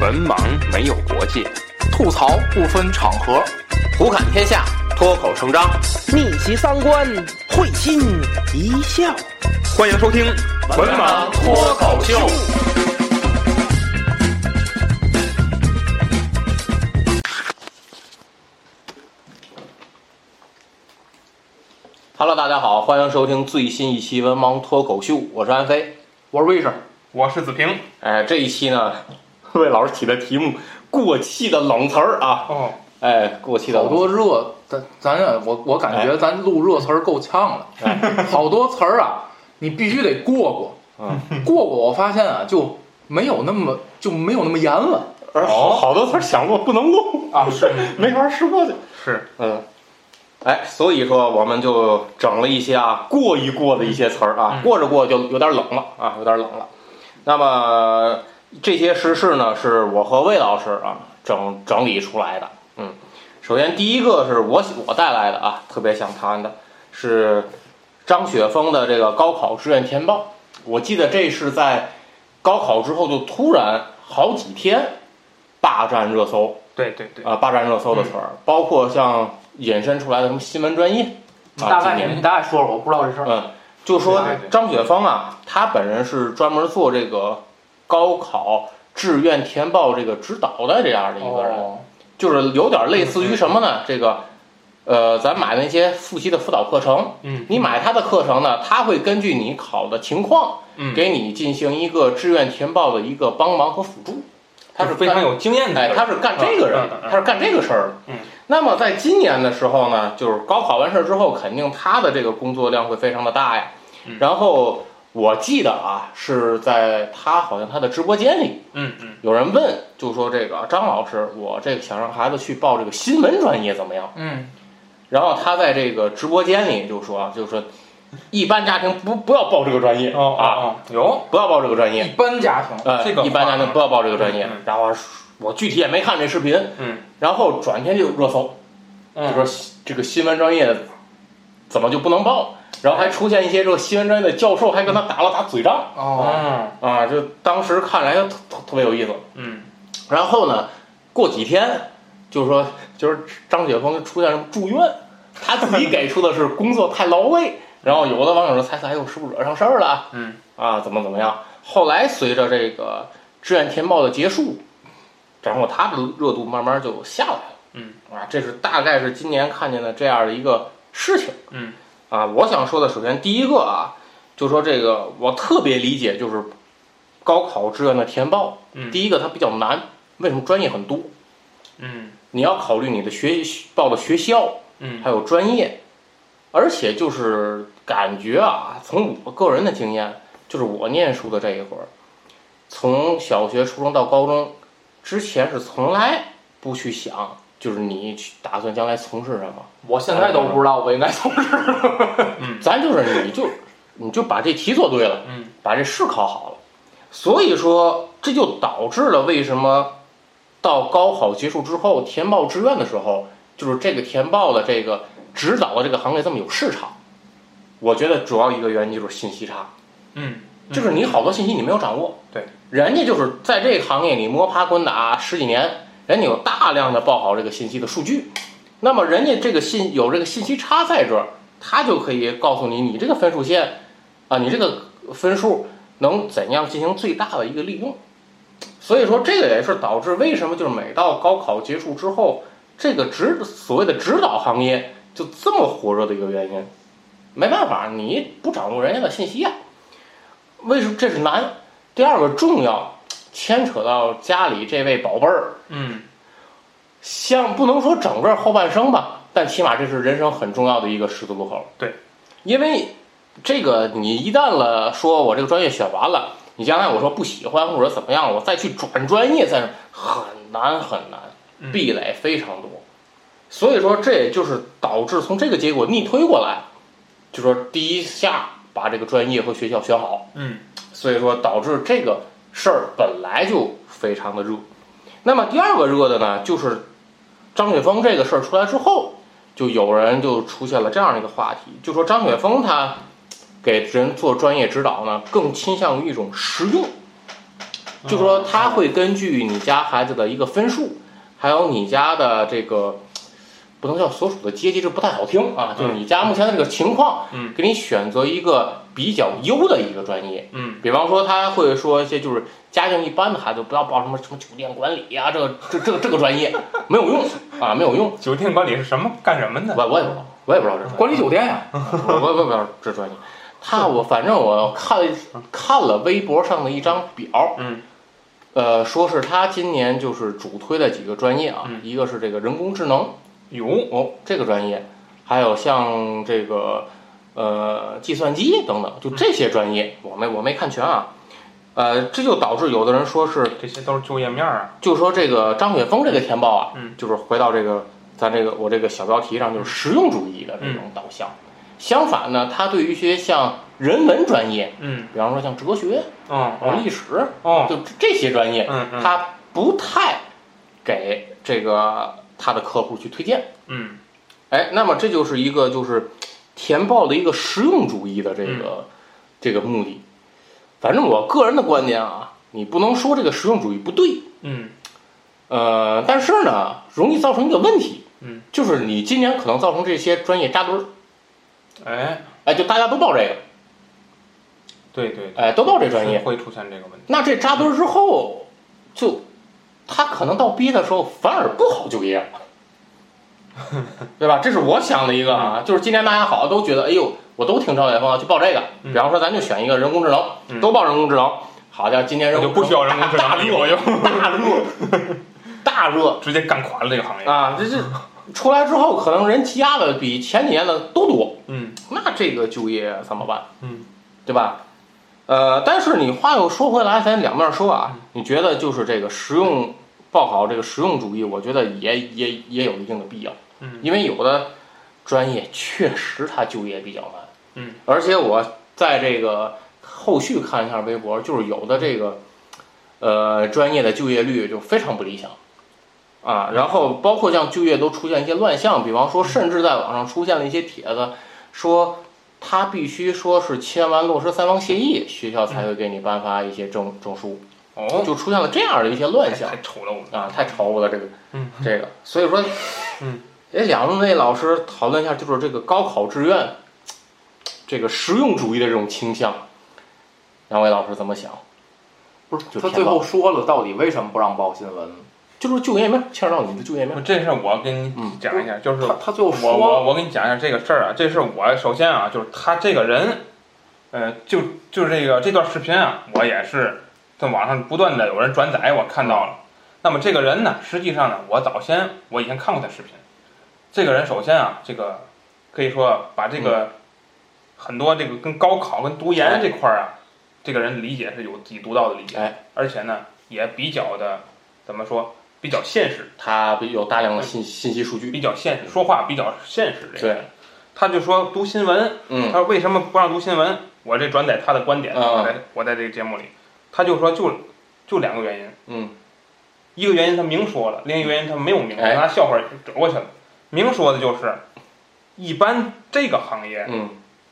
文盲没有国界，吐槽不分场合，胡侃天下，脱口成章，逆袭三观，会心一笑。欢迎收听《文盲脱口秀》。Hello，大家好，欢迎收听最新一期《文盲脱口秀》，我是安飞。我是魏生，我是子平。哎，这一期呢，魏老师起的题目“过气的冷词儿”啊，哦，哎，过气的好冷词儿。多热，咱咱呀，我我感觉咱录热词儿够呛了，好多词儿啊，你必须得过过，嗯，过过，我发现啊，就没有那么就没有那么严了而好好多词儿想过不能过，啊，是。没法试过去。是，嗯，哎，所以说我们就整了一些啊过一过的一些词儿啊，嗯。过着过着就有点冷了啊，有点冷了。那么这些时事呢，是我和魏老师啊整整理出来的。嗯，首先第一个是我我带来的啊，特别想谈的是张雪峰的这个高考志愿填报。我记得这是在高考之后就突然好几天霸占热搜。对对对，啊，霸占热搜的词儿，包括像引申出来的什么新闻专业，啊，大概你大概说说，我不知道这事儿。嗯，就说张雪峰啊，他本人是专门做这个高考志愿填报这个指导的这样的一个人，哦，就是有点类似于什么呢？这个，呃，咱买那些复习的辅导课程，嗯。你买他的课程呢，他会根据你考的情况，嗯，给你进行一个志愿填报的一个帮忙和辅助，他是非常有经验的哎，他是干这个人他是干这个事儿的。嗯，那么在今年的时候呢，就是高考完事儿之后，肯定他的这个工作量会非常的大呀。嗯。然后我记得啊，是在他好像他的直播间里，嗯嗯有人问，就说这个张老师，我这个想让孩子去报这个新闻专业怎么样？嗯，然后他在这个直播间里就说，就说一般家庭不不要报这个专业啊，哦哦，有不要报这个专业一。般家庭，呃，这个一般家庭不要报这个专业嗯嗯。然后我具体也没看这视频，嗯然后转天就热搜，就嗯说这个新闻专业怎么就不能报？然后还出现一些这个新闻专业的教授还跟他打了打嘴仗哦，嗯啊，就当时看来就特特特别有意思。嗯然后呢，过几天就说就是张雪峰出现什么住院，他自己给出的是工作太劳累，然后有的网友说猜测哎呦是不是惹上事儿了嗯啊？怎么怎么样？后来随着这个志愿填报的结束，然后他的热度慢慢就下来了。嗯啊，这是大概是今年看见的这样的一个事情。嗯啊，我想说的，首先第一个啊，就说这个我特别理解，就是高考志愿的填报。嗯第一个它比较难，为什么专业很多？嗯你要考虑你的学报的学校，嗯还有专业，而且就是感觉啊，从我个人的经验，就是我念书的这一会儿，从小学、初中到高中之前是从来不去想，就是你去打算将来从事什么。我现在都不知道我应该从事。咱就是你就你就把这题做对了，嗯，把这试考好了，所以说这就导致了为什么到高考结束之后填报志愿的时候，就是这个填报的这个指导的这个行业这么有市场。我觉得主要一个原因就是信息差，嗯，就是你好多信息你没有掌握，对，人家就是在这个行业里摸爬滚打十几年，人家有大量的报好这个信息的数据，那么人家这个信有这个信息差在这儿，他就可以告诉你，你这个分数线啊，你这个分数能怎样进行最大的一个利用。所以说，这个也是导致为什么就是每到高考结束之后，这个指所谓的指导行业就这么火热的一个原因。没办法，你不掌握人家的信息呀、为什么这是难？第二个重要，牵扯到家里这位宝贝儿，嗯像不能说整个后半生吧，但起码这是人生很重要的一个十字路口。对，因为这个你一旦了说我这个专业选完了，你将来我说不喜欢或者怎么样，我再去转专业，再很难很难，嗯壁垒非常多。所以说，这也就是导致从这个结果逆推过来，就说第一下把这个专业和学校选好，嗯所以说导致这个事儿本来就非常的热。那么第二个热的呢，就是张雪峰这个事儿出来之后，就有人就出现了这样的一个话题，就说张雪峰他给人做专业指导呢，更倾向于一种实用。就说他会根据你家孩子的一个分数，还有你家的这个不能叫所属的阶级，这不太好听啊，就是你家目前的这个情况，嗯，给你选择一个比较优的一个专业。嗯比方说，他会说一些就是家境一般的孩子，不要报什么什么酒店管理呀、这个这这个这个专业没有用啊，没有用。酒店管理是什么干什么的？我我也不知道，我也不知道这管理酒店呀，我我我也不知道这专业。他我反正我看看了微博上的一张表，嗯，呃，说是他今年就是主推的几个专业啊，嗯一个是这个人工智能有哦这个专业，还有像这个呃计算机等等，就这些专业我没我没看全啊。呃，这就导致有的人说是，这些都是就业面啊。就说这个张雪峰这个填报啊，嗯就是回到这个咱这个我这个小标题上，就是实用主义的这种导向。相反呢，他对于一些像人文专业，嗯比方说像哲学、嗯哦历史，哦就这这些专业，嗯嗯他不太给这个他的客户去推荐。嗯哎，那么这就是一个就是填报的一个实用主义的这嗯个、这个目的。反正我个人的观点啊，你不能说这个实用主义不对，嗯呃，但是呢，容易造成一个问题，嗯，就是你今年可能造成这些专业扎堆儿，哎哎，就大家都报这个，对对，哎，都报这专业，会出现这个问题。那这扎堆儿之后，就他可能到毕业的时候反而不好就业了。对吧？这是我想的一个啊，就是今年大家好像都觉得，哎呦，我都听赵雪峰去报这个。嗯比方说，咱就选一个人工智能，嗯都报人工智能。好家伙，今年人那就不需要人工智能了，以后就大热，大热直接干垮了这个行业。啊！这这出来之后，可能人积压的比前几年的都多。嗯那这个就业怎么办？嗯，对吧？呃，但是你话又说回来，咱两面说啊，你觉得就是这个实用报考这个实用主义，我觉得也也也有一定的必要。嗯因为有的专业确实它就业比较难。嗯，而且我在这个后续看一下微博，就是有的这个呃专业的就业率就非常不理想。啊，然后包括像就业都出现一些乱象，比方说，甚至在网上出现了一些帖子，说他必须说是签完落实三方协议，学校才会给你颁发一些证证书，哦，就出现了这样的一些乱象。太丑陋了。啊，太丑陋了这个，嗯这个，所以说，嗯，哎两位老师讨论一下，就是这个高考志愿，这个实用主义的这种倾向，两位老师怎么想？不是他最后说了，到底为什么不让报新闻？就是就业面，牵扯到你的就业面，这事儿我跟你嗯讲一下，就是他他最后我说我我跟你讲一下这个事儿啊，这是我首先啊，就是他这个人，呃，就就是这个这段视频啊，我也是在网上不断的有人转载，我看到了。那么这个人呢，实际上呢，我早先我以前看过他视频。这个人首先啊，这个可以说把这个很多这个跟高考跟读研这块儿啊，这个人理解是有自己独到的理解，哎。而且呢也比较的怎么说，比较现实。他有大量的信信息数据，比较现实，说话比较现实。这个对。人，他就说读新闻，嗯。他说为什么不让读新闻？我这转载他的观点，嗯我在我在这个节目里，他就说就就两个原因，嗯。一个原因他明说了，另一个原因他没有明说，哎。拿笑话折过去了。明说的就是，一般这个行业嗯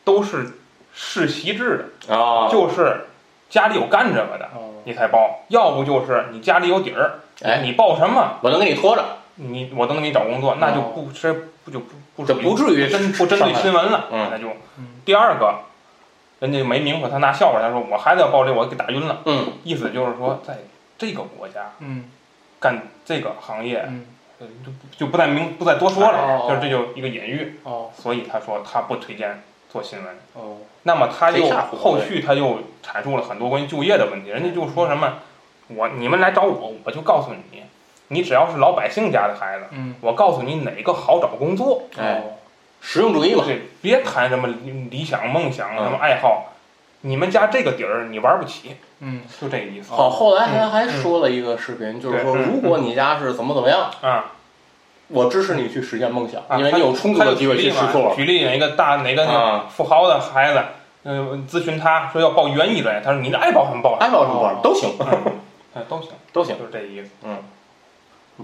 都是世袭制的，啊，就是家里有干这个的哦。你才报，要不就是你家里有底儿，哎，你报什么，我能给你拖着，你我能给你找工作，那就不这不就不不属于这不至于针不针对新闻了，嗯。那就。第二个，人家没明说，他拿笑话，他说我孩子要报这，我给打晕了，嗯。意思就是说，在这个国家嗯。干这个行业，嗯。呃就不就不再明不再多说了，哦。就是这就一个隐喻，哦。所以他说他不推荐做新闻。哦，那么他又后续他又阐述了很多关于就业的问题，人家就说什么，我你们来找我，我就告诉你，你只要是老百姓家的孩子，嗯，我告诉你哪个好找工作，哎，实用主义嘛，对，别谈什么理想、梦想、嗯。什么爱好，你们家这个底儿你玩不起，嗯就这个意思。好，后来还还说了一个视频，就是说，如果你家是怎么怎么样，啊，我支持你去实现梦想，啊因为你有充足的机会去试他错。举例哪个大哪个啊富豪的孩子，嗯、咨询他说要报园艺专业，他说你爱报什么报什么，爱报什么报都行，哎都行，都行。就是这意思。嗯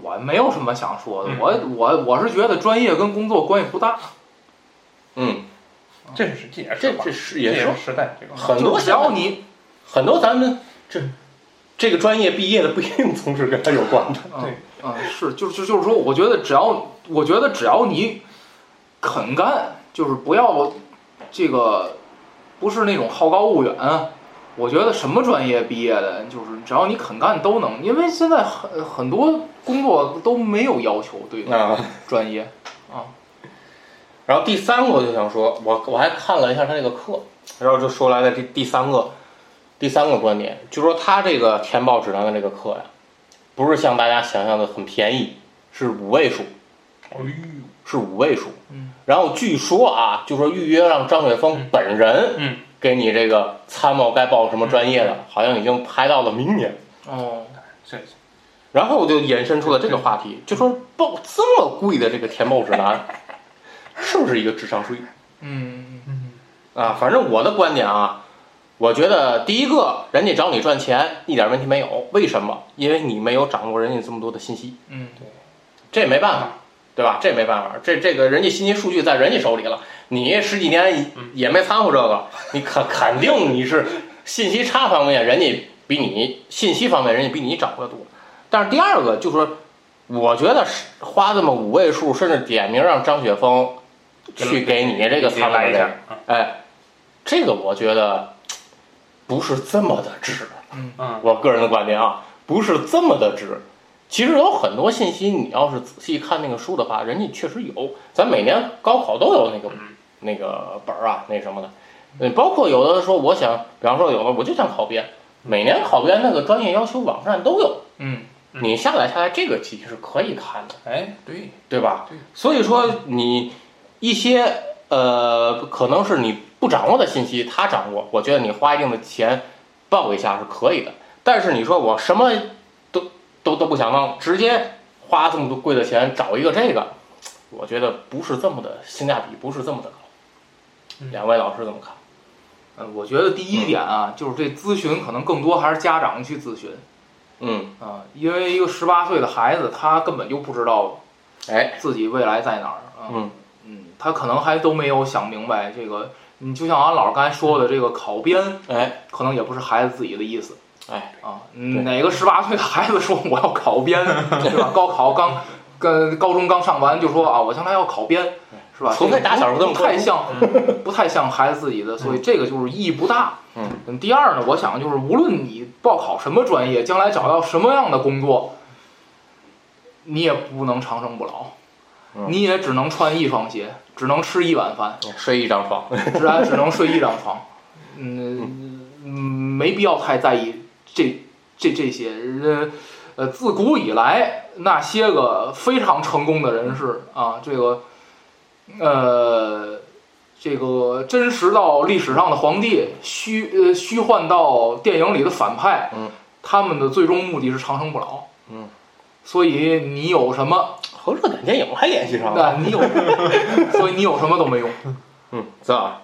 我没有什么想说的，嗯我我我是觉得专业跟工作关系不大，嗯，这是这也是这这是也是时代这个。很多就只要你很多咱们这这这个专业毕业的不一定从事跟他有关的。对，嗯，是，就就就是说，我觉得只要，我觉得只要你肯干，就是不要这个不是那种好高骛远。我觉得什么专业毕业的，就是只要你肯干都能，因为现在很很多工作都没有要求对啊，专业啊。然后第三个我就想说，我我还看了一下他那个课，然后就说来了第第三个第三个观点，就说他这个填报指南的这个课呀，不是像大家想象的很便宜，是五位数，哎呦，是五位数。嗯。然后据说啊，就说预约让张雪峰本人嗯给你这个参谋该报什么专业的，好像已经排到了明年。哦，谢谢然后我就延伸出了这个话题，就说报这么贵的这个填报指南，是不是一个智商税？嗯嗯啊，反正我的观点啊，我觉得第一个，人家找你赚钱一点问题没有，为什么？因为你没有掌握人家这么多的信息，嗯，对。这也没办法，对吧？这没办法，这这个人家信息数据在人家手里了，你十几年也也没掺和这个，你肯肯定你是信息差方面，人家比你信息方面人家比你掌握的多。但是第二个就是说，我觉得是花这么五位数，甚至点名让张雪峰去给你这个参一下，啊哎，这个我觉得不是这么的值，嗯嗯我个人的观点啊，不是这么的值。其实有很多信息，你要是仔细看那个书的话，人家确实有。咱每年高考都有那个那个本儿啊，那什么的。嗯，包括有的说，我想，比方说有的我就想考编，每年考编那个专业要求网站都有，嗯，你下载下来这个其实是可以看的。哎，对，对吧对？所以说你一些呃，可能是你不掌握的信息，他掌握，我觉得你花一定的钱报一下是可以的。但是你说我什么都都都不想弄，直接花这么多贵的钱找一个这个，我觉得不是这么的性价比，不是这么的高。嗯两位老师怎么看？呃，我觉得第一点啊，就是这咨询可能更多还是家长去咨询嗯，啊，因为一个十八岁的孩子，他根本就不知道哎，自己未来在哪儿啊。嗯嗯，他可能还都没有想明白这个。你就像俺老师刚才说的，这个考编哎，可能也不是孩子自己的意思哎，啊。哪个十八岁的孩子说我要考编，对吧？高考刚跟高中刚上完就说啊，我将来要考编，是吧？除非打小不太像，不太像孩子自己的，所以这个就是意义不大。嗯，第二呢，我想就是无论你报考什么专业，将来找到什么样的工作，你也不能长生不老，嗯你也只能穿一双鞋，只能吃一碗饭，睡一张床，只然只能睡一张床。嗯，嗯没必要太在意这这这些。人呃，自古以来那些个非常成功的人士啊，这个呃。这个真实到历史上的皇帝，虚呃虚幻到电影里的反派，嗯，他们的最终目的是长生不老，嗯，所以你有什么，和热点电影还联系上了。对你有，所以你有什么都没用。嗯，是吧？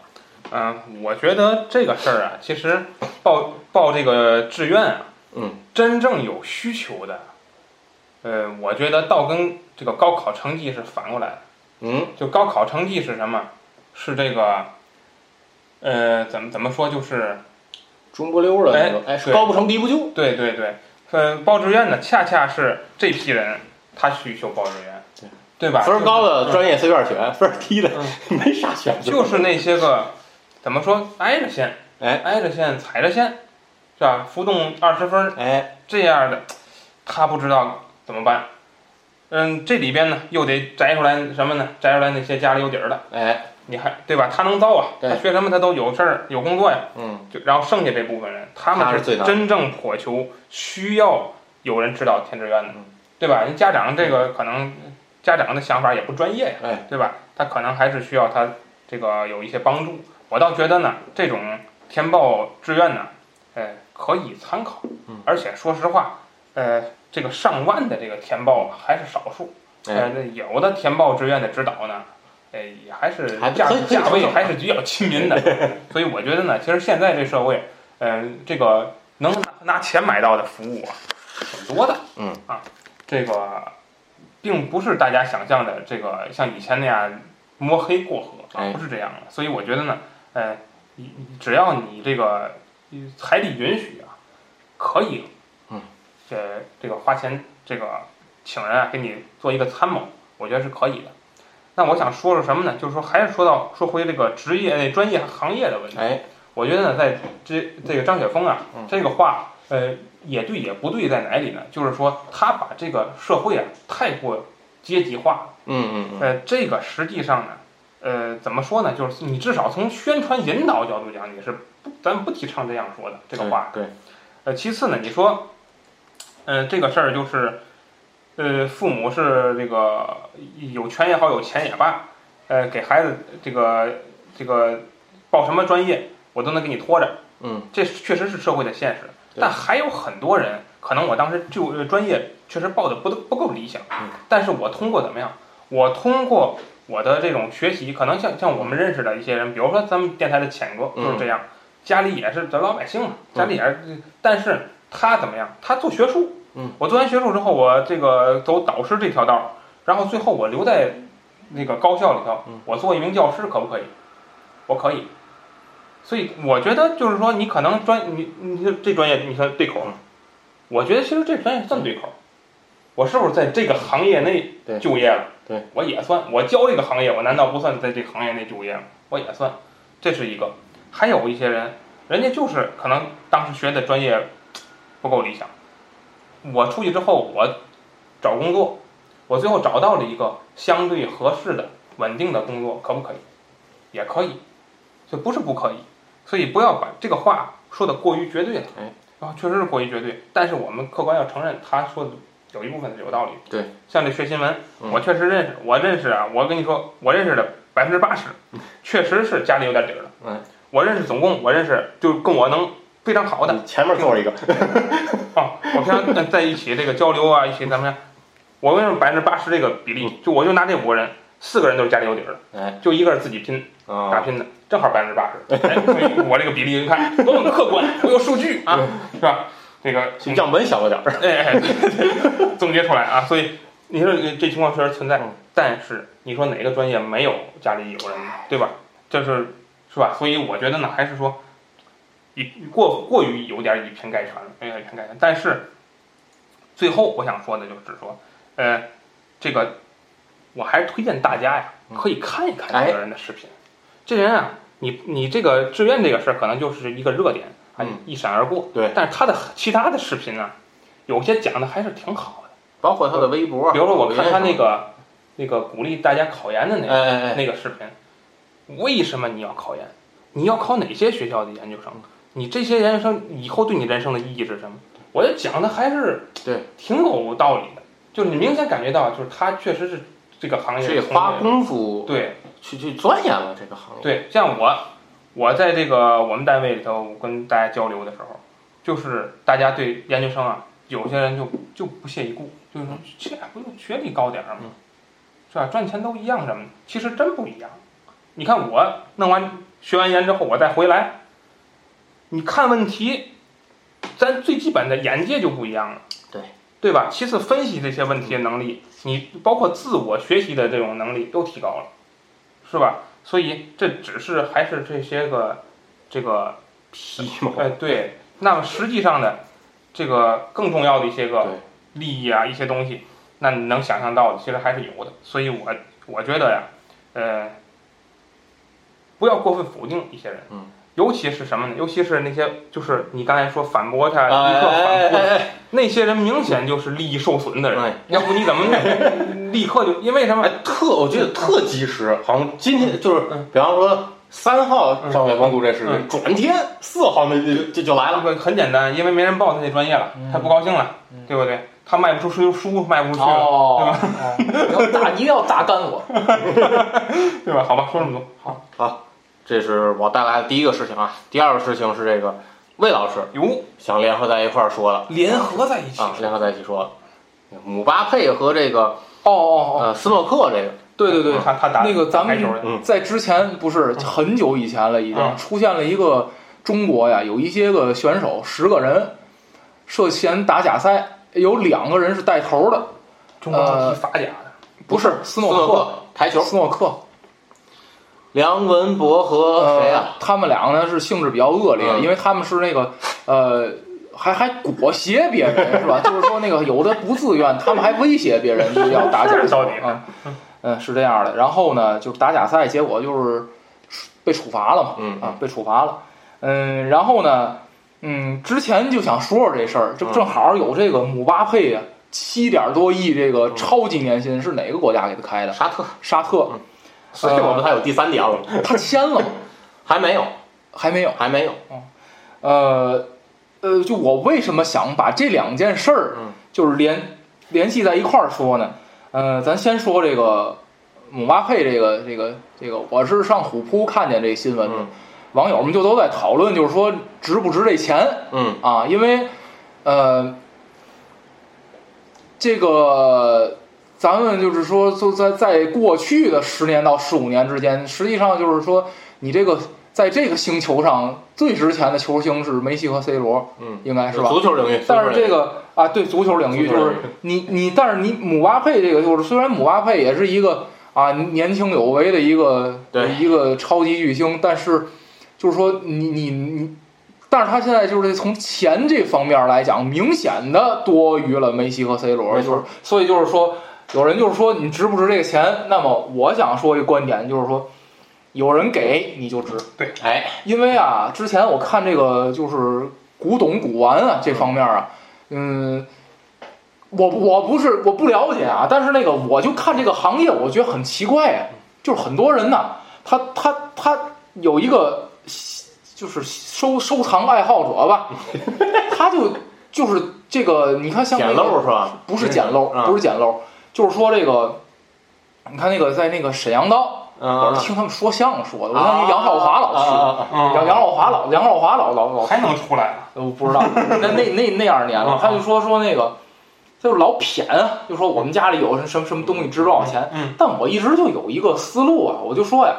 嗯，我觉得这个事儿啊，其实报报这个志愿啊，嗯，真正有需求的，呃，我觉得倒跟这个高考成绩是反过来的。嗯就高考成绩是什么？是这个，呃，怎么怎么说？就是中不溜的那种，哎，高不成低不就。对对对，呃，报志愿呢，恰恰是这批人他需求报志愿，对对吧？分儿高的专业随便选，分儿低的 没啥选择。就是那些个怎么说挨着线，哎挨着线踩着线，是吧？浮动二十分儿哎，这样的，他不知道怎么办。嗯，这里边呢又得摘出来什么呢？摘出来那些家里有底儿的，哎，你还对吧？他能造啊，他学什么他都有事儿有工作呀。嗯，就然后剩下这部分人，他们他是真正渴求需要有人指导填志愿的嗯，对吧？人家长这个可能家长的想法也不专业呀，哎，对吧？他可能还是需要他这个有一些帮助。我倒觉得呢，这种填报志愿呢，呃，可以参考嗯，而且说实话，呃，这个上万的这个填报还是少数，哎呃，这有的填报志愿的指导呢。哎，也还是价价位还是比较亲民的，所以我觉得呢，其实现在这社会，嗯、这个能拿拿钱买到的服务啊，挺多的。嗯啊，这个并不是大家想象的这个像以前那样摸黑过河啊哎，不是这样的。所以我觉得呢，呃，你只要你这个财力允许啊，可以嗯这这个花钱这个请人啊给你做一个参谋，我觉得是可以的。那我想说说什么呢？就是说还是说到说回这个职业那专业行业的问题。哎，我觉得呢，在这这个张雪峰啊嗯，这个话呃也对也不对在哪里呢？就是说他把这个社会啊太过阶级化了。嗯嗯嗯，呃，这个实际上呢，呃，怎么说呢？就是你至少从宣传引导角度讲，你是不，咱不提倡这样说的这个话。对，呃，其次呢，你说，呃，这个事儿就是，呃，父母是这个有权也好，有钱也罢，呃，给孩子这个这个报什么专业，我都能给你拖着。嗯，这确实是社会的现实。对。但还有很多人，可能我当时就呃专业确实报的不不够理想，嗯。但是我通过怎么样？我通过我的这种学习，可能像像我们认识的一些人，比如说咱们电台的浅哥嗯。就是这样，家里也是咱老百姓嘛，家里也是，但是他怎么样？他做学术，嗯，我做完学术之后，我这个走导师这条道儿，然后最后我留在那个高校里头嗯，我做一名教师可不可以？我可以。所以我觉得就是说，你可能专你你这这专业你看对口吗，我觉得其实这专业算对口。我是不是在这个行业内就业了？对，我也算。我教这个行业，我难道不算在这个行业内就业吗？我也算，这是一个。还有一些人，人家就是可能当时学的专业不够理想。我出去之后，我找工作，我最后找到了一个相对合适的、稳定的工作，可不可以？也可以，就不是不可以。所以不要把这个话说的过于绝对了。哎，啊，确实是过于绝对。但是我们客观要承认，他说的有一部分是有道理。对，像这学新闻，嗯我确实认识，我认识啊，我跟你说，我认识的百分之八十，确实是家里有点底儿的。嗯，我认识总共我认识就跟我能非常好的前面坐一个，啊，我平常呃在一起这个交流啊，一起咱们，我为什么百分之八十这个比例，就我就拿这五个人，四个人都是家里有底儿的，哎，就一个是自己拼打啊，拼的，正好百分之八十。哎，所以我这个比例你看多么客观，我有数据啊，是吧？这个样本小了点儿，哎总结出来啊，所以你说这情况确实存在嗯，但是你说哪个专业没有家里有人，对吧？这是是吧？所以我觉得呢，还是说以过过于有点以偏概全了，有点以偏概全。但是最后我想说的就是说，呃，这个我还是推荐大家呀，嗯可以看一看哎这个人的视频。这人啊，你你这个志愿这个事儿可能就是一个热点，啊嗯，一闪而过。对但是他的其他的视频呢，有些讲的还是挺好的。包括他的微博，比如说，我看他那个那个鼓励大家考研的那个、那个视频，为什么你要考研？你要考哪些学校的研究生？你这些研究生以后对你人生的意义是什么？我觉得讲的还是对挺有道理的，就是你明显感觉到，就是他确实是这个行业这的从花功夫对去去钻研了这个行业，对，像我，我在这个我们单位里头跟大家交流的时候，就是大家对研究生啊，有些人就就不屑一顾，就是说这不就学历高点儿吗？是吧？赚钱都一样什么的，其实真不一样。你看我弄完学完研之后，我再回来，你看问题，咱最基本的眼界就不一样了，对对吧？其次分析这些问题的能力，你包括自我学习的这种能力都提高了，是吧？所以这只是还是这些个这个皮毛，哎对，那么实际上呢，这个更重要的一些个利益啊，一些东西，那你能想象到的，其实还是有的。所以我我觉得呀，呃，不要过分否定一些人，嗯，尤其是什么呢？尤其是那些就是你刚才说反驳他，哎立刻反哎驳那些人，明显就是利益受损的人。哎要不你怎么 立刻就因为什么？哎，特我觉得特及时，好像今天就是嗯，比方说三号嗯张雪峰录这事情，转天四号那就就就来了，那个很简单，因为没人报他那专业了，他不高兴了，对不对？他卖不出书，书卖不出去了，哦，哦你要打，一定要榨干我。对吧？好吧，说这么多。好好，这是我带来的第一个事情啊。第二个事情是这个魏老师哟，想联合在一块儿说了联合在一起啊，联合在一起说了，姆巴佩和这个哦哦哦，呃斯诺克这个，对对对，他他打那个咱们在之前不是很久以前了，已经嗯。出现了一个中国呀，有一些个选手十个人涉嫌打假赛，有两个人是带头的，中国踢法甲的，不是斯诺克，斯诺克台球，斯诺克，梁文博和谁呃呀？，他们两个呢是性质比较恶劣，嗯因为他们是那个呃还还裹挟别人 是吧？就是说那个有的不自愿，他们还威胁别人就是要打假赛到底啊，嗯是这样的。然后呢，就打假赛，结果就是被处罚了嘛，嗯啊被处罚了。嗯，然后呢，嗯，之前就想说说这事儿，这不嗯正好有这个姆巴佩呀，七点多亿这个超级年薪是哪个国家给他开的？沙特，沙特，所以我们还有第三点了，他签了吗？还没有，还没有。还没有，呃，呃，就我为什么想把这两件事儿嗯，就是联联系在一块儿说呢？呃，咱先说这个姆巴佩这个这个这个，我是上虎扑看见这新闻的，嗯网友们就都在讨论，就是说值不值这钱嗯啊？因为呃，这个咱们就是说，就在在过去的十年到十五年之间，实际上就是说，你这个在这个星球上最值钱的球星是梅西和 C 罗，嗯，应该是吧？足球领域，但是这个啊，对足球领域就是你你，但是你姆巴佩这个就是虽然姆巴佩也是一个啊年轻有为的一个对。一个超级巨星，但是就是说你你你，但是他现在就是从钱这方面来讲，明显的多于了梅西和 C 罗，就是所以就是说，有人就是说你值不值这个钱？那么我想说一个观点，就是说有人给你就值。对哎，因为啊，之前我看这个就是古董古玩啊这方面啊，嗯，我我不是我不了解啊，但是那个我就看这个行业，我觉得很奇怪啊，就是很多人呐，他他他有一个就是收收藏爱好者吧，他就就是这个，你看像那捡个漏是吧？不是捡漏，嗯不是捡漏，就是说这个，你看那个在那个沈阳道，我嗯是听他们说相声说的，我看杨少华老师。啊嗯杨杨老华老杨老华老老老还能出来啊？我不知道，那那那那二年了嗯，他就说说那个，就是老谝啊，就说我们家里有什么什么东西值多少钱。嗯，但我一直就有一个思路啊，我就说呀，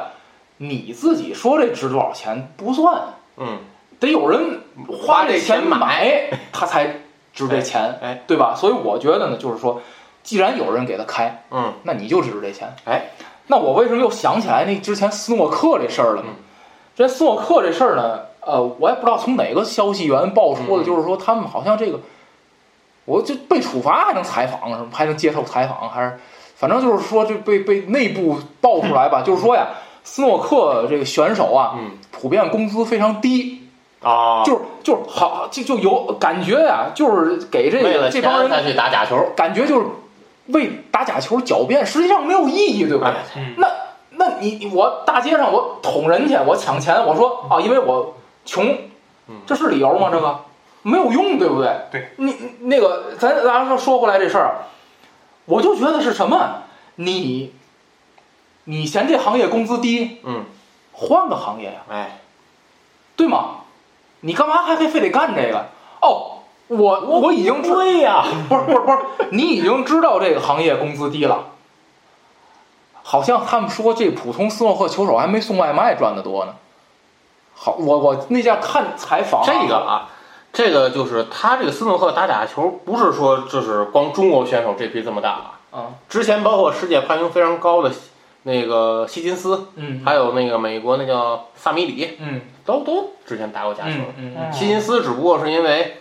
你自己说这值多少钱不算，嗯，得有人花这钱买，他才值这钱，哎，对吧？所以我觉得呢，就是说，既然有人给他开，嗯，那你就值这钱。哎，那我为什么又想起来那之前斯诺克这事儿了呢嗯？这斯诺克这事儿呢，呃，我也不知道从哪个消息源爆出的，嗯就是说他们好像这个，我就被处罚还能采访是吗？还能接受采访，还是反正就是说这被被内部爆出来吧，就是说呀，斯诺克这个选手啊，嗯普遍工资非常低，啊，就是就是好就就有感觉呀，就是给这个这帮人才去打假球，感觉就是为打假球狡辩，实际上没有意义，对不对？哎那那你你我大街上我捅人去，我抢钱，我说啊，因为我穷嗯，这是理由吗？这个没有用，对不对？对，你你那个咱咱说说回来这事儿，我就觉得是什么？你你嫌这行业工资低，嗯，换个行业呀，哎，对吗？你干嘛还非非得干这个？哦，我我已经知对呀，不是不是不是，你已经知道这个行业工资低了。好像他们说这普通斯诺克球手还没送外卖赚的多呢。好，我我那家看采访、这个啊，这个就是他这个斯诺克打假球，不是说就是光中国选手这批这么大啊。啊，之前包括世界排名非常高的那个希金斯，嗯，还有那个美国那叫萨米里，嗯都都之前打过假球。嗯嗯希金斯只不过是因为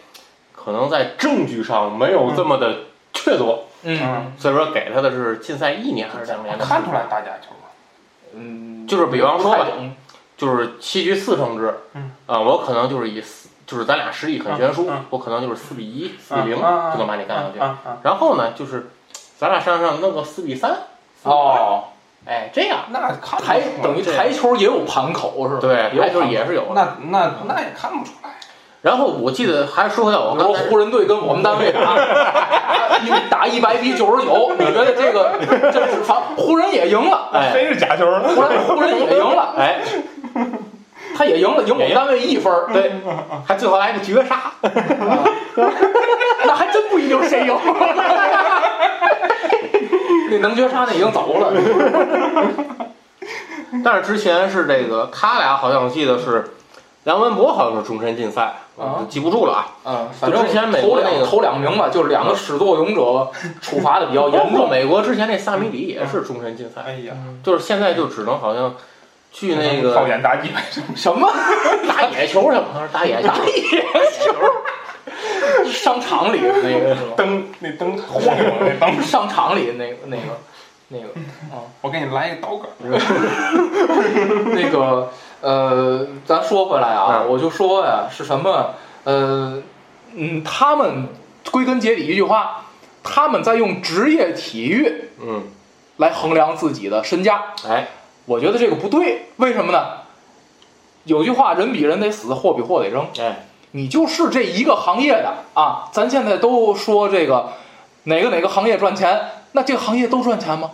可能在证据上没有这么的确凿，嗯所以说给他的是禁赛一年还是两年的？看出来打假球了。嗯，就是比方说吧就是七局四胜制，嗯啊、我可能就是以四，就是咱俩实力很悬殊，嗯嗯我可能就是四比一、四比零就能把你干下去。然后呢，就是咱俩上上弄个四比三，哦，哎，这样，那看不出来台等于台球也有盘口是吧？对，台球也是有。那那那也看不出来。然后我记得还说回到我比如刚才湖人队跟我们单位打，一打一百比九十九，你觉得这个 这是防湖人也赢了，哎。谁是假球。呢？湖人湖人也赢了，哎，他也赢了，赢我们单位一分儿，对，还最后来个绝杀，那还真不一定谁赢。那能绝杀那已经走了。但是之前是这个他俩好像记得是梁文博好像是终身禁赛，啊记不住了啊。嗯，反正之前美国那个头两名吧，就是两个始作俑者处罚的比较包括严重。美国之前那萨米里也是终身禁赛，哎呀，就是现在就只能好像去那靠个 什么？打野球去了，打野球，打野球，商场里的那个？灯那灯晃悠那灯，商场里那个那个那个啊，我给你来一个刀杆。那个呃，咱说回来啊，嗯我就说呀，是什么？呃，嗯，他们归根结底一句话，他们在用职业体育嗯，来衡量自己的身价。哎，我觉得这个不对，为什么呢？有句话，人比人得死，货比货得扔。哎，你就是这一个行业的啊，咱现在都说这个哪个哪个行业赚钱，那这个行业都赚钱吗？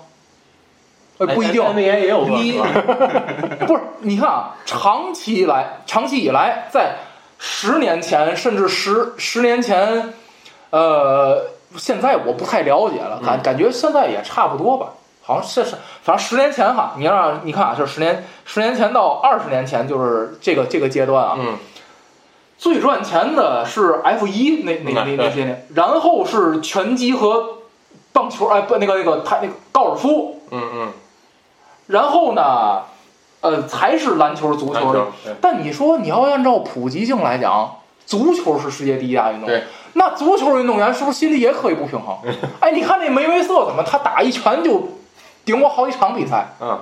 呃，不一定。NBA 也有你 不是，你看啊，长期以来，长期以来，在十年前甚至十十年前，呃，现在我不太了解了，感感觉现在也差不多吧。好像是是，反正十年前哈，你让你看啊，就是十年十年前到二十年前，就是这个这个阶段啊，嗯，最赚钱的是 F 一那那那嗯那 些年，然后是拳击和棒球，哎不那个那个他那个高尔夫，嗯嗯，然后呢，呃才是篮球、足球。篮球，但你说你要按照普及性来讲，足球是世界第一大运动对，那足球运动员是不是心里也可以不平衡？哎，你看那梅威瑟怎么他打一拳就顶我好几场比赛，嗯，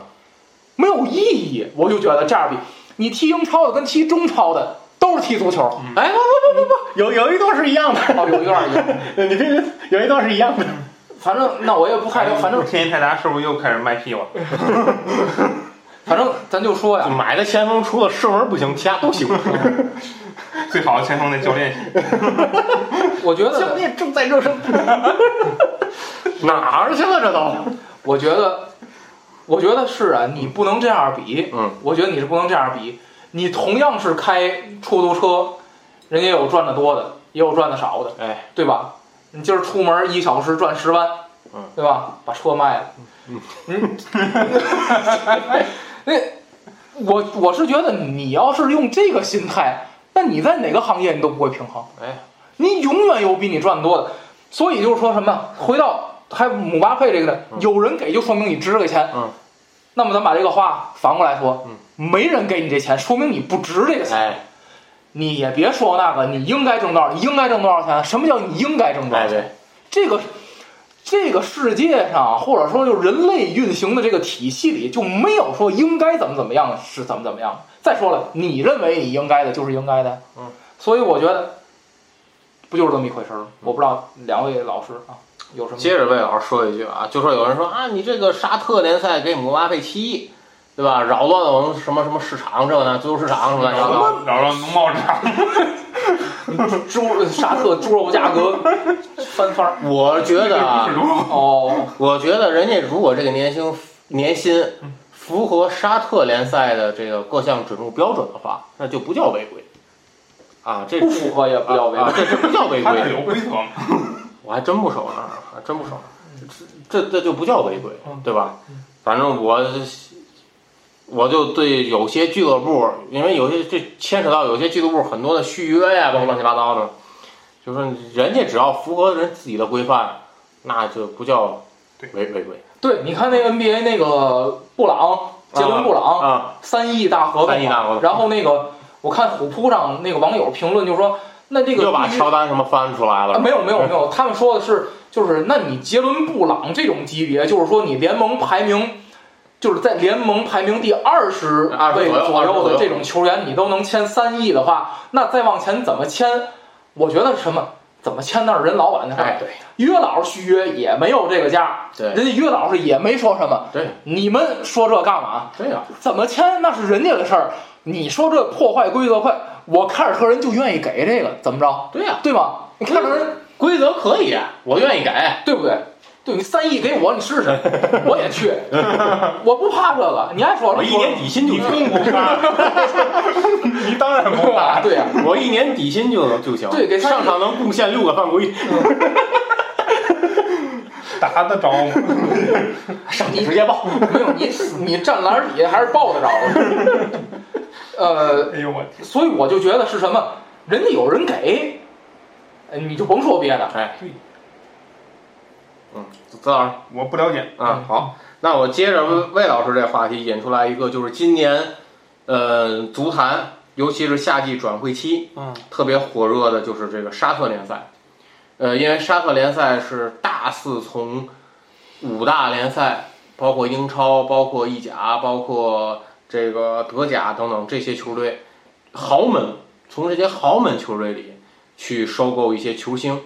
没有意义。我就觉得这样比你踢英超的跟踢中超的都是踢足球，哎，不不不不不，有有一段是一样的，哦，有一段儿一样。你这有一段是一样的。反正那我也不太了，反正天津泰达是不是又开始卖屁了？反正咱就说呀，买的前锋除了射门不行，其他都行。最好的前锋那教练系，我觉得教练正在热身。哪儿去了这都？我觉得，我觉得是啊，你不能这样比。嗯，我觉得你是不能这样比。你同样是开出租车，人家有赚的多的，也有赚的少的，哎，对吧？你今儿出门一小时赚十万，嗯，对吧？把车卖了，嗯，那 我我是觉得你要是用这个心态，那你在哪个行业你都不会平衡。哎，你永远有比你赚多的。所以就是说什么，回到还姆巴佩这个呢，有人给就说明你值这个钱。嗯。那么咱把这个话反过来说，没人给你这钱，说明你不值这个钱。哎，你也别说那个，你应该挣多少，你应该挣多少钱？什么叫你应该挣多少哎钱？对，这个这个世界上，或者说就人类运行的这个体系里，就没有说应该怎么怎么样是怎么怎么样。再说了，你认为你应该的就是应该的，嗯，所以我觉得不就是这么一回事儿吗？我不知道两位老师啊有什么接着魏老师说一句啊，就说有人说啊，你这个沙特联赛给姆巴佩七亿，对吧？扰乱了我们什么什么市场，这个呢，自由市场什么乱七八糟。扰乱农贸市场。猪沙特猪肉价格翻番儿 我觉得啊，哦，我觉得人家如果这个年薪年薪符合沙特联赛的这个各项准入标准的话，那就不叫违规。啊，这不符合也不叫违啊，规。这这不叫违规，有规则吗？我还真不熟呢，还真不熟。这这这就不叫违规，对吧？反正我我就对有些俱乐部，因为有些这牵扯到有些俱乐部很多的续约呀，包括乱七八糟的，就是说人家只要符合人自己的规范，那就不叫违违规对，你看那个 NBA 那个布朗，杰伦布朗，啊。三亿大合同，三亿大合同。然后那个我看虎扑上那个网友评论就说，那这个又把乔丹什么翻出来啊，了，没有没有没有，他们说的是，就是那你杰伦布朗这种级别，就是说你联盟排名，就是在联盟排名第二十20位左右20左右左右的这种球员，你都能签三亿的话，那再往前怎么签？我觉得什么？怎么签那是人老板的事儿。哎，对约老师续约也没有这个价，对人家约老师也没说什么。对你们说这干嘛？对呀，怎么签那是人家的事儿。你说这破坏规则快，我凯尔特人就愿意给这个，怎么着？对呀，对吗？你凯尔特人规则可以，我愿意给。对不对？对你三亿给我，你试试，我也去，我不怕这个。你爱说我一年底薪就你行，更不怕，你当然不怕。对呀、我一年底薪就就行，对给他上场能贡献六个犯规，打得着吗？上去直接报。没有你你站篮底下还是抱得着的。呃，哎呦我！所以我就觉得是什么，人家有人给，呃你就甭说别的。哎，嗯，子老师我不了解。啊，好，那我接着魏魏老师这话题引出来一个，就是今年，呃，足坛尤其是夏季转会期，嗯，特别火热的就是这个沙特联赛。呃，因为沙特联赛是大肆从五大联赛，包括英超、包括意甲、包括这个德甲等等这些球队豪门，从这些豪门球队里去收购一些球星。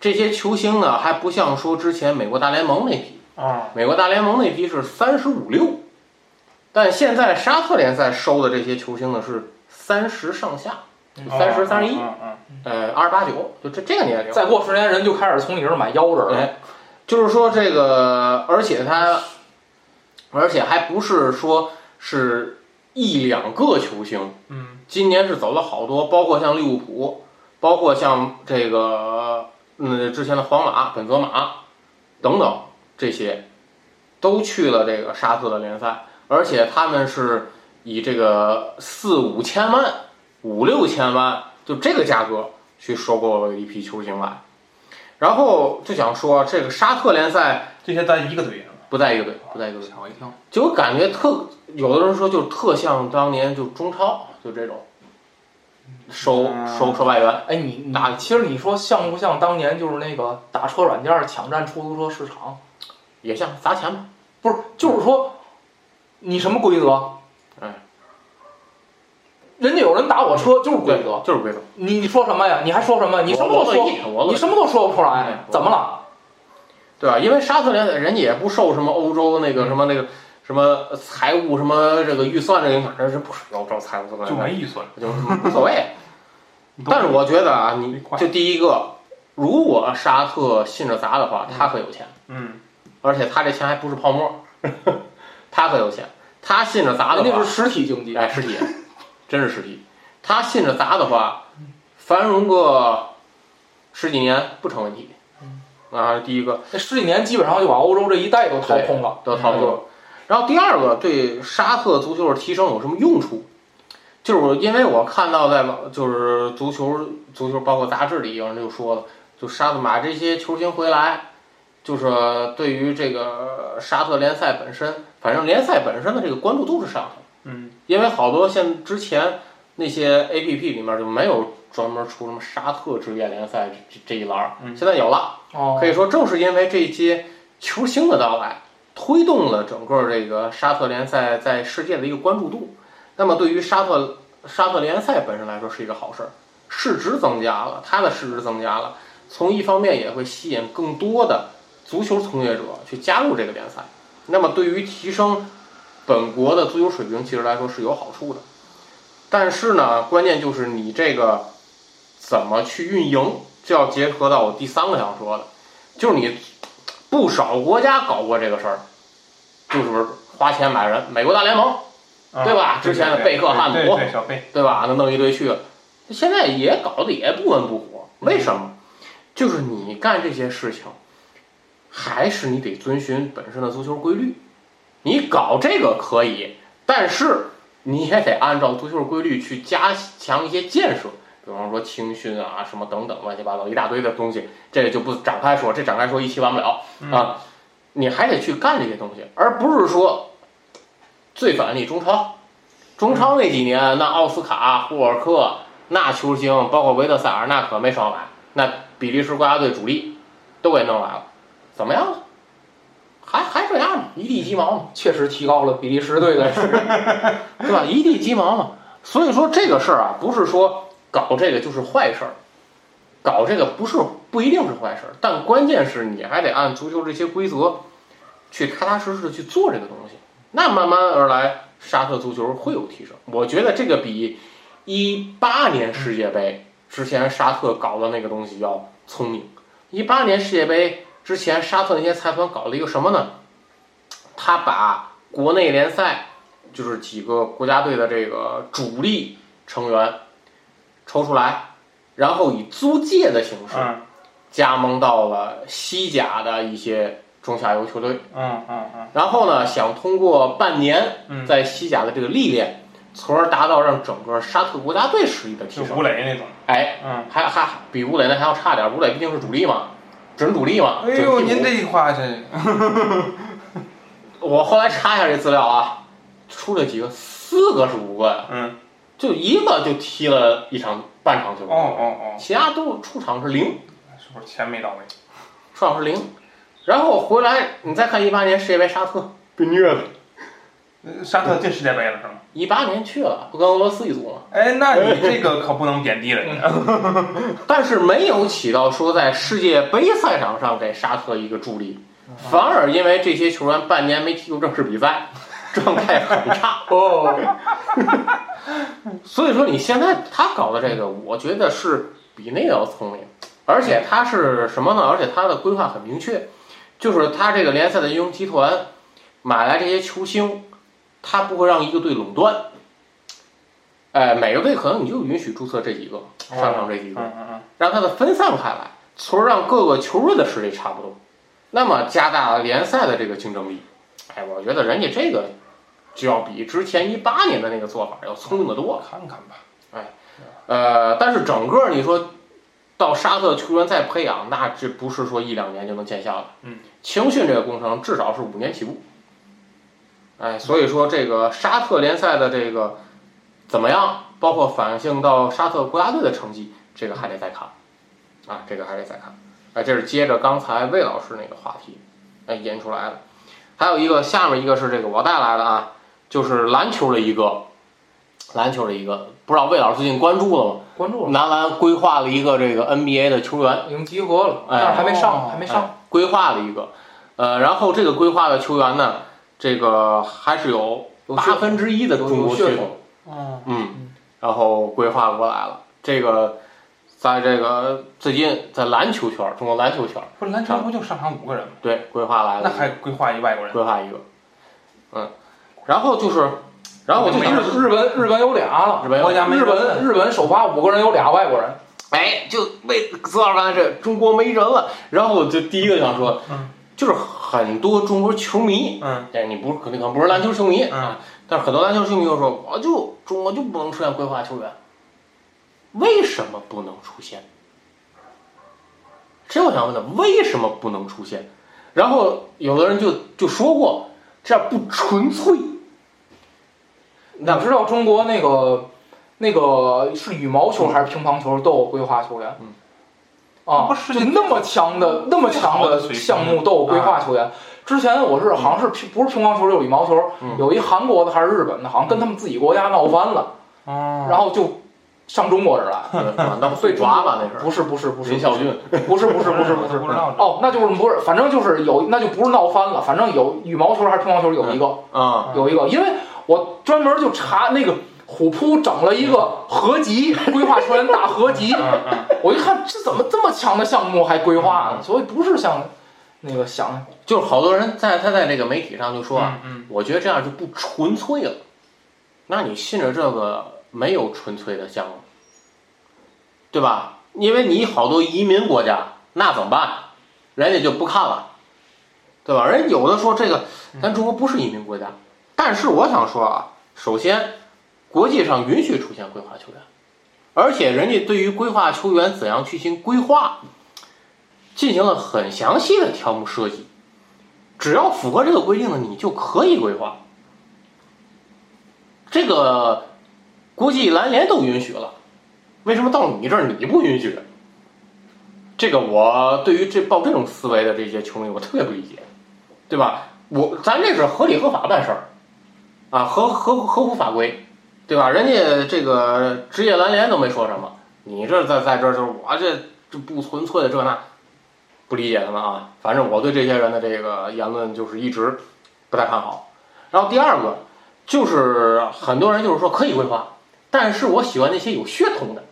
这些球星呢，还不像说之前美国大联盟那批，啊，美国大联盟那批是三十五六，但现在沙特联赛收的这些球星呢是三十上下，三十、三十一，呃，二十八九，就这这个年龄。再过十年，人就开始从你这儿买腰子了。哎，就是说这个，而且他，而且还不是说是一两个球星，嗯今年是走了好多，包括像利物浦，包括像这个嗯之前的皇马、本泽马等等这些，都去了这个沙特的联赛，而且他们是以这个四五千万、五六千万就这个价格去收购了一批球星来。然后就想说，这个沙特联赛这些在一个队上，不在一个队，不在一个队，吓我一跳。就我感觉特，有的人说就特像当年就中超，就这种收嗯收收外援，哎，你哪其实你说像不像当年就是那个打车软件儿抢占出租车市场？也像砸钱嘛。不是，就是说你什么规则？哎，人家有人打我车就是规则，就是规则。你你说什么呀？你还说什么？你什么都说你什么都说不出哎来，怎么了？对吧？因为沙特联人家也不受什么欧洲那个什么那个什么财务什么这个预算这个影响，人是不受欧洲财务这个就没预算。就无所谓。但是我觉得啊，你就第一个，如果沙特信着砸的话，他可有钱。嗯，而且他这钱还不是泡沫，他可有钱。他信着砸的话，那是实体经济，哎，实体，真是实体。他信着砸的话，繁荣个十几年不成问题。啊，第一个那十几年基本上就把欧洲这一带都掏空了。都操作。然后第二个，对沙特足球的提升有什么用处？就是我因为我看到在网就是足球足球包括杂志里有人就说了，就沙特买这些球星回来，就是对于这个沙特联赛本身，反正联赛本身的这个关注度是上去了。嗯，因为好多像之前那些 A P P 里面就没有专门出什么沙特职业联赛这这一栏现在有了。哦可以说，正是因为这些球星的到来，推动了整个这个沙特联赛在世界的一个关注度。那么，对于沙特沙特联赛本身来说是一个好事儿，市值增加了，它的市值增加了，从一方面也会吸引更多的足球从业者去加入这个联赛。那么，对于提升本国的足球水平，其实来说是有好处的。但是呢，关键就是你这个怎么去运营，就要结合到我第三个想说的，就是你不少国家搞过这个事儿，就是花钱买人，美国大联盟啊对吧之前的贝克汉姆对吧？那弄一堆去了，现在也搞得也不温不火，为什么？就是你干这些事情，还是你得遵循本身的足球规律。你搞这个可以，但是你也得按照足球规律去加强一些建设，比方说青训啊什么等等乱七八糟一大堆的东西，这个就不展开说，这展开说一期完不了啊。你还得去干这些东西，而不是说最反例中超。中超那几年，那奥斯卡、霍尔克那球星，包括维特塞尔，那可没少买。那比利时国家队主力都给弄来了，怎么样呢？还还这样吗，一地鸡毛嘛，确实提高了比利时队的实力。对吧？一地鸡毛嘛。所以说这个事儿啊，不是说搞这个就是坏事儿，搞这个不是不一定是坏事，但关键是你还得按足球这些规则去踏踏实实的去做这个东西。那慢慢而来，沙特足球会有提升。我觉得这个比一八年世界杯之前沙特搞的那个东西要聪明。一八年世界杯之前，沙特那些财团搞了一个什么呢？他把国内联赛就是几个国家队的这个主力成员抽出来，然后以租借的形式嗯加盟到了西甲的一些中下游球队。嗯嗯嗯然后呢，想通过半年嗯，在西甲的这个历练，从而达到让整个沙特国家队实力的提就升。吴磊那种，哎，嗯。还还比吴磊那还要差点，吴磊毕竟是主力嘛，准主力嘛。哎呦，您这话这，我后来查一下这资料啊，出了几个，四个是五个呀，嗯就一个就踢了一场半场球，哦哦哦，其他都出场是零，是不是钱没到位？出场是零。然后回来你再看一八年世界杯沙特被虐了，呃沙特进世界杯了是吗？一八年去了，不跟俄罗斯一组吗？哎，那你这个可不能贬低人家。但是没有起到说在世界杯赛场上给沙特一个助力，反而因为这些球员半年没踢过正式比赛，状态很差。哦，所以说你现在他搞的这个，我觉得是比那个要聪明，而且他是什么呢？而且他的规划很明确，就是他这个联赛的英雄集团买来这些球星，他不会让一个队垄断。哎，每个队可能你就允许注册这几个，上场这几个，让它的分散开来，从而让各个球队的实力差不多，那么加大了联赛的这个竞争力。哎，我觉得人家这个就要比之前一八年的那个做法要聪明的多。看看吧。哎呃，但是整个你说到沙特球员再培养，那这不是说一两年就能见效的。嗯，青训这个工程至少是五年起步。哎，所以说这个沙特联赛的这个怎么样，包括反映到沙特国家队的成绩，这个还得再看。啊，这个还得再看。哎，这是接着刚才魏老师那个话题，哎引出来的。还有一个，下面一个是这个我带来的啊，就是篮球的一个，篮球的一个，不知道魏老师最近关注了吗？关注了，男篮规划了一个这个 NBA 的球员，已经集合了，哎但是还没上，哦还没上。哎规划了一个，呃，然后这个规划的球员呢，这个还是有八分之一的中国血统，嗯，嗯，然后规划过来了。这个在这个最近在篮球圈，中国篮球圈，不是篮球不就上场五个人吗？对，规划来了，那还规划一外国人？规划一个，嗯，然后就是，然后我就想日日本日本有俩了，日本日本日本首发五个人有俩外国人，哎，就为资老师刚才这中国没人了，然后我就第一个想说，嗯就是很多中国球迷，嗯哎，你不是肯定可能不是篮球球迷嗯啊，但是很多篮球球迷就说，我就中国就不能出现规划球员，为什么不能出现？这我想问的，为什么不能出现？然后有的人就就说过，这样不纯粹。你知道中国那个那个是羽毛球还是乒乓球都有规划球员？嗯。啊，就那么强的那么强的项目都有规划球员。之前我是好像是乒不是乒乓球就是羽毛球，嗯。有一韩国的还是日本的，好像跟他们自己国家闹翻了，哦，然后就上中国这儿来。那不所以最抓吧？那是。不是不是不是。林孝俊，不是不是不是不是。哦，那就是不是，反正就是有，那就不是闹翻了，反正有羽毛球还是乒乓球有一个，啊，有一个，因为我专门就查那个虎扑整了一个合集，规划出来大合集，我一看这怎么这么强的项目还规划呢？所以不是像那个想就是好多人在他在这个媒体上就说啊，嗯我觉得这样就不纯粹了。那你信着这个没有纯粹的项目，对吧？因为你好多移民国家，那怎么办？人家就不看了，对吧？人有的说这个，咱中国不是移民国家，但是我想说啊，首先，国际上允许出现规划球员，而且人家对于规划球员怎样去行规划，进行了很详细的条目设计。只要符合这个规定的，你就可以规划。这个国际篮联都允许了，为什么到你这儿你不允许？这个我对于这抱这种思维的这些球迷，我特别不理解，对吧？我咱这是合理合法办事儿，啊，合合合乎法规，对吧？人家这个职业篮联都没说什么，你这在在这儿就是我这这不纯粹的这那，不理解他们啊。反正我对这些人的这个言论就是一直不太看好。然后第二个就是很多人就是说可以规划，但是我喜欢那些有血统的，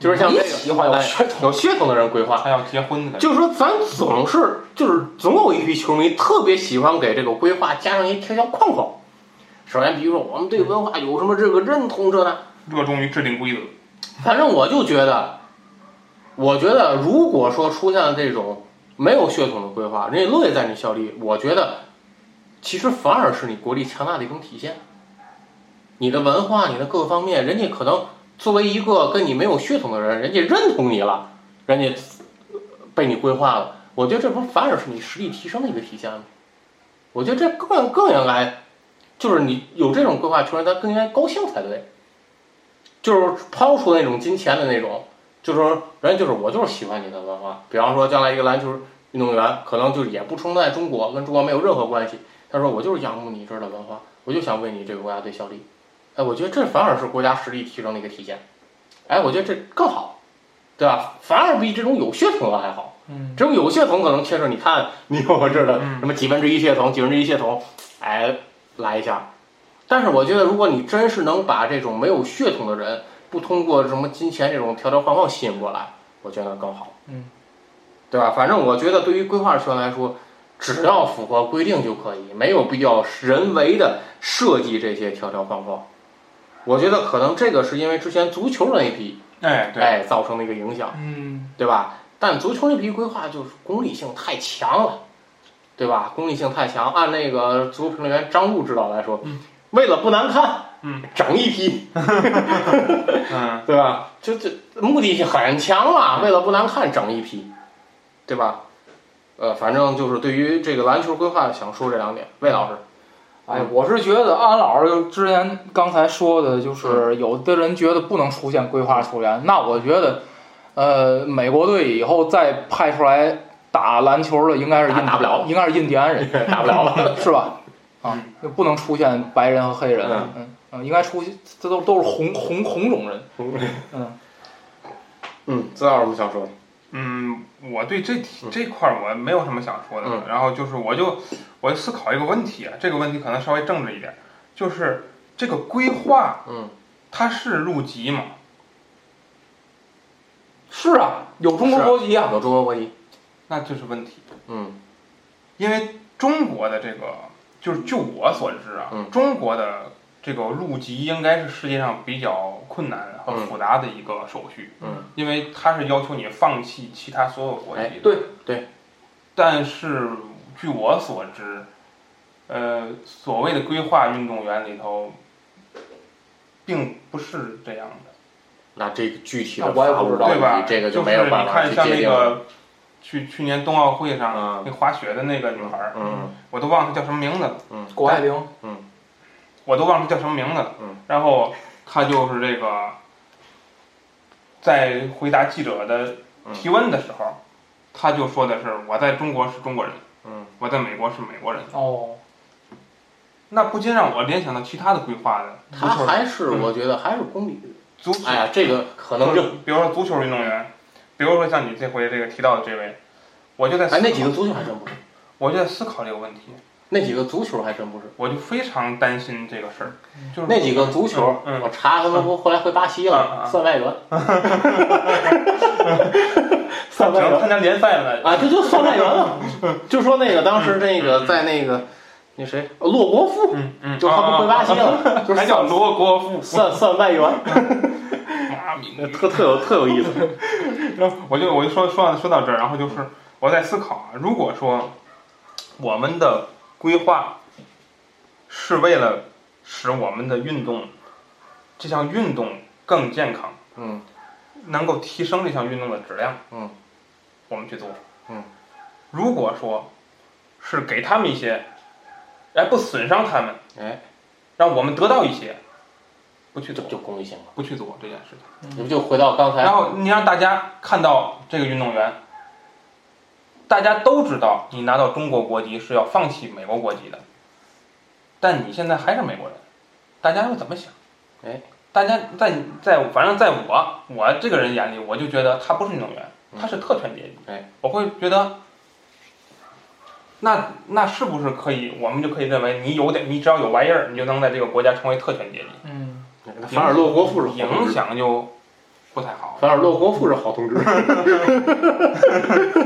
就是像这个你喜欢有哎血统有血统的人规划。还要结婚的，就是说，咱总是就是总有一批球迷特别喜欢给这个规划加上一条条框框。首先，比如说我们对文化有什么这个认同这呢，热衷于制定规则。反正我就觉得，我觉得如果说出现了这种没有血统的规划，人家乐意在你效力，我觉得其实反而是你国力强大的一种体现。你的文化，你的各个方面，人家可能作为一个跟你没有血统的人，人家认同你了，人家被你规划了。我觉得这不反而是你实力提升的一个体现吗？我觉得这更更应该，就是你有这种规划球员，他更应该高兴才对。就是抛出那种金钱的那种，就是说人家就是我就是喜欢你的文化。比方说将来一个篮球运动员，可能就也不生在中国，跟中国没有任何关系。他说我就是仰慕你这儿的文化，我就想为你这个国家队效力。哎，我觉得这反而是国家实力提升的一个体现。哎，我觉得这更好，对吧？反而比这种有血统的还好。嗯，这种有血统可能确实，你看你有我这儿的嗯什么几分之一血统，几分之一血统，哎，来一下。但是我觉得，如果你真是能把这种没有血统的人，不通过什么金钱这种条条框框吸引过来，我觉得更好。嗯，对吧？反正我觉得对于规划球员来说，只要符合规定就可以，没有必要人为的设计这些条条框框。我觉得可能这个是因为之前足球那批哎，对，哎造成的一个影响。嗯，对吧？但足球那批规划就是功利性太强了，对吧？功利性太强。按那个足球评论员张璐指导来说，为了不难看，嗯，整一批，嗯，对吧？就这目的性很强嘛，为了不难看，整一批，对吧？呃，反正就是对于这个篮球规划，想说这两点。魏老师，哎，我是觉得安老师之前刚才说的，就是有的人觉得不能出现规划球员，那我觉得，呃，美国队以后再派出来打篮球的，应该是印打打不了应该是印第安人，打不了了，是吧？啊，就不能出现白人和黑人，嗯。嗯嗯，应该出现，这都都是红红红种人，嗯。嗯，资料有什么想说的？嗯，我对这题这块儿我没有什么想说的，嗯。然后就是我就我就思考一个问题啊，这个问题可能稍微政治一点，就是这个规划嗯，它是入籍吗？是啊，有中国国籍啊，有中国国籍，那就是问题，嗯因为中国的这个就是就我所知啊，嗯中国的这个入籍应该是世界上比较困难和嗯复杂的一个手续，嗯，因为它是要求你放弃其他所有国籍的。哎对对，但是据我所知，呃，所谓的规划运动员里头，并不是这样的，那这个具体我也不知道对吧？这个就没有办法你看像去界定了。那个去去年冬奥会上、嗯。那滑雪的那个女孩儿，嗯。我都忘了她叫什么名字了，谷爱凌，我都忘了她叫什么名字了。嗯。然后她就是这个，在回答记者的提问的时候，她就说的是我在中国是中国人，嗯。我在美国是美国人。哦，那不禁让我联想到其他的规划的足他、还是我觉得还是公理。足球，哎呀，这个可能就比如说足球运动员，比如说像你这回这个提到的这位，我就在思哎，那几个足球还真不是，我就在思考这个问题，那几个足球还真不是，我就非常担心这个事儿，就是那几个足球，嗯嗯我查他们不后来回巴西了，算外援，算只外援能参加联赛了。啊，这就算外援了。就说那个当时那个在那个那谁洛国富，嗯嗯，就他不回巴西了，就是还叫罗国富，算算外援，妈咪那特特有特有意思。然后我就我就说说到说到这儿，然后就是我在思考啊，如果说我们的规划是为了使我们的运动这项运动更健康，嗯能够提升这项运动的质量，嗯，我们去做，嗯，如果说是给他们一些，哎不损伤他们，哎，让我们得到一些，不去做，就公益性了？不去做这件事情。你不就回到刚才然后你让大家看到这个运动员，大家都知道你拿到中国国籍是要放弃美国国籍的，但你现在还是美国人，大家会怎么想？哎，大家在在反正在我我这个人眼里，我就觉得他不是运动员，他是特权阶级。哎，我会觉得。那那是不是可以？我们就可以认为你有点，你只要有玩意儿，你就能在这个国家成为特权阶级，嗯，反而洛国富是好同影志，响就不太好。反而洛国富是好同志。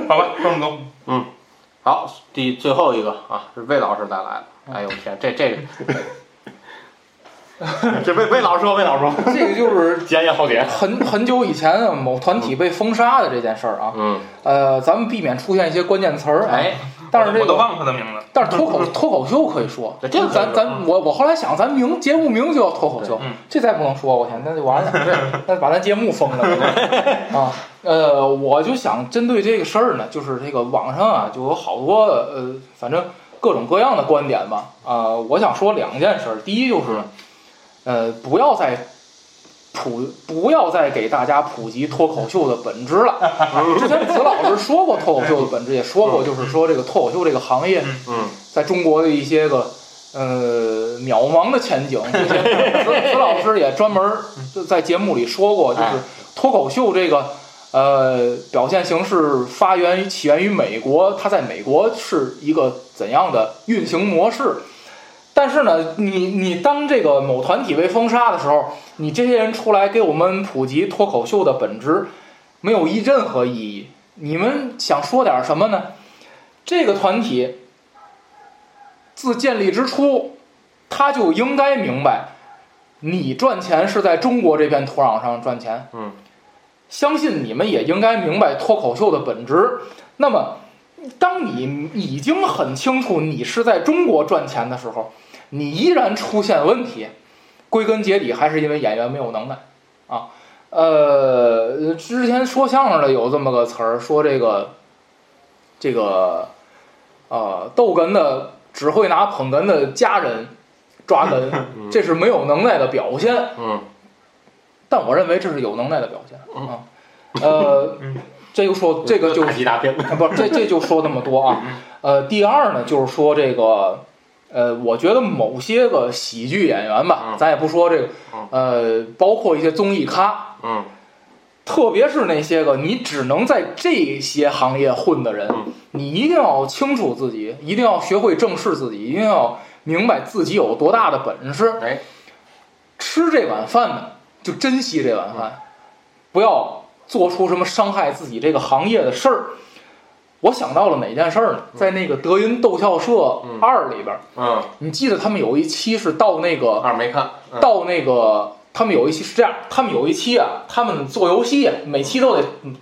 好吧，这么多。好，第最后一个啊，是魏老师带来的。哎呦天，这这个，这魏魏老师说，魏老师说，这个就是检验好点。很很久以前啊，某团体被封杀的这件事儿啊，嗯，呃，咱们避免出现一些关键词儿啊。哎，但是这个，忘了他的名字。但是脱口脱口秀可以说，这个咱咱我我后来想，咱名节目名就叫脱口秀嗯，这再不能说，我天，那就完了，那把咱节目封了 啊。呃，我就想针对这个事儿呢，就是这个网上啊，就有好多呃，反正各种各样的观点吧。啊、我想说两件事儿，第一就是，呃，不要再普不要再给大家普及脱口秀的本质了。之前子老师说过脱口秀的本质，也说过，就是说这个脱口秀这个行业嗯在中国的一些个呃渺茫的前景。之前子子老师也专门就在节目里说过，就是哎脱口秀这个呃表现形式发源于起源于美国，它在美国是一个怎样的运行模式？但是呢，你你当这个某团体被封杀的时候，你这些人出来给我们普及脱口秀的本质，没有一任何意义。你们想说点什么呢？这个团体自建立之初，他就应该明白，你赚钱是在中国这片土壤上赚钱。嗯，相信你们也应该明白脱口秀的本质。那么，当你已经很清楚你是在中国赚钱的时候，你依然出现问题，归根结底还是因为演员没有能耐啊。呃，之前说相声的有这么个词儿，说这个这个呃逗哏的只会拿捧哏的家人抓 哏，这是没有能耐的表现。嗯但我认为这是有能耐的表现啊。呃，这个说这个就大吉大片。啊，不，这这就说那么多啊。呃，第二呢，就是说这个，呃，我觉得某些个喜剧演员吧，嗯咱也不说这个嗯，呃，包括一些综艺咖，嗯特别是那些个你只能在这些行业混的人，嗯你一定要清楚自己，一定要学会正视自己，一定要明白自己有多大的本事。哎，吃这碗饭呢，就珍惜这碗饭，不要做出什么伤害自己这个行业的事儿。我想到了哪件事儿呢？在那个德云逗笑社嗯二里边儿，嗯，你记得他们有一期是到那个二没看。嗯。到那个，他们有一期是这样，他们有一期啊，他们做游戏啊，每期都得嗯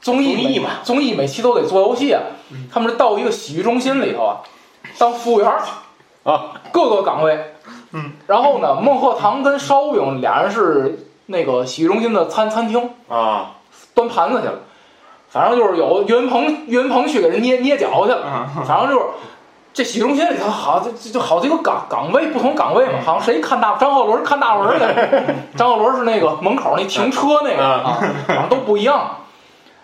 综艺综艺嘛，综艺每期都得做游戏啊。他们是到一个洗浴中心里头啊，当服务员啊，各个岗位。嗯，然后呢，孟鹤堂跟烧饼俩人是那个洗浴中心的餐餐厅啊，端盘子去了，反正就是有岳云鹏，岳云鹏去给人捏捏脚去了。嗯反正就是这洗浴中心里头好这这就好几个岗岗位，不同岗位嘛，好像谁看大张鹤伦看大文儿的，张鹤伦是那个门口那停车那个啊，好像都不一样。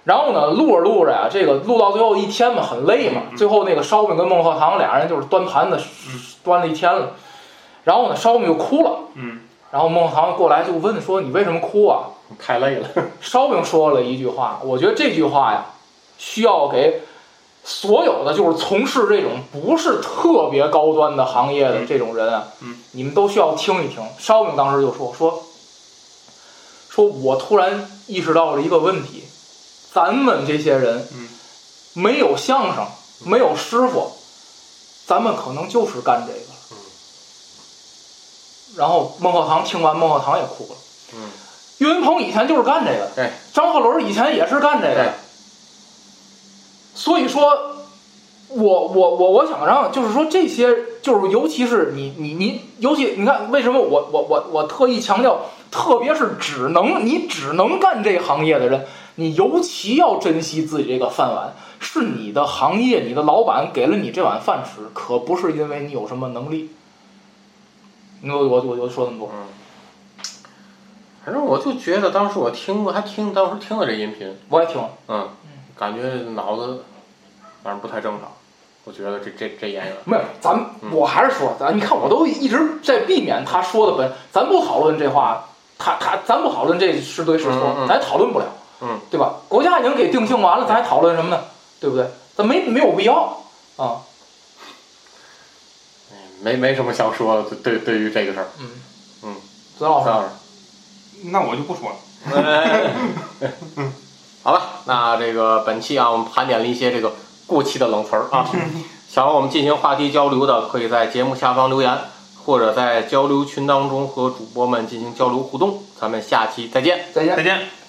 然后呢，录着录着呀，这个录到最后一天嘛，很累嘛。最后那个烧饼跟孟鹤堂俩人就是端盘子，端了一天了。然后呢，烧饼就哭了。嗯。然后孟鹤堂过来就问说：“你为什么哭啊？”太累了。烧饼说了一句话，我觉得这句话呀，需要给所有的就是从事这种不是特别高端的行业的这种人啊，嗯你们都需要听一听。烧饼当时就说说说，我突然意识到了一个问题，咱们这些人嗯没有相声，没有师傅，咱们可能就是干这个然后孟鹤堂听完，孟鹤堂也哭了。嗯，岳云鹏以前就是干这个的，对，张鹤伦以前也是干这个。的，所以说，我我我我想让就是说这些就是尤其是你你你尤其你看为什么我我我我特意强调，特别是只能你只能干这行业的人，你尤其要珍惜自己这个饭碗，是你的行业，你的老板给了你这碗饭吃，可不是因为你有什么能力。我我我就说那么多，嗯，反正我就觉得当时我听过，还听当时听了这音频，我也听了。嗯，感觉脑子反正不太正常。我觉得这这这演员，没有，咱们嗯我还是说，咱你看我都一直在避免他说的本，咱不讨论这话，他他咱不讨论这是对是错，嗯嗯咱也讨论不了，嗯，对吧？国家已经给定性完了，咱还讨论什么呢？对不对？咱没没有必要啊，哎没没什么想说的。对对于这个事儿，嗯嗯，子老师，张老师。那我就不说了。好了，那这个本期啊，我们盘点了一些这个过期的冷词儿啊。想要我们进行话题交流的，可以在节目下方留言，或者在交流群当中和主播们进行交流互动。咱们下期再见。再见再。见。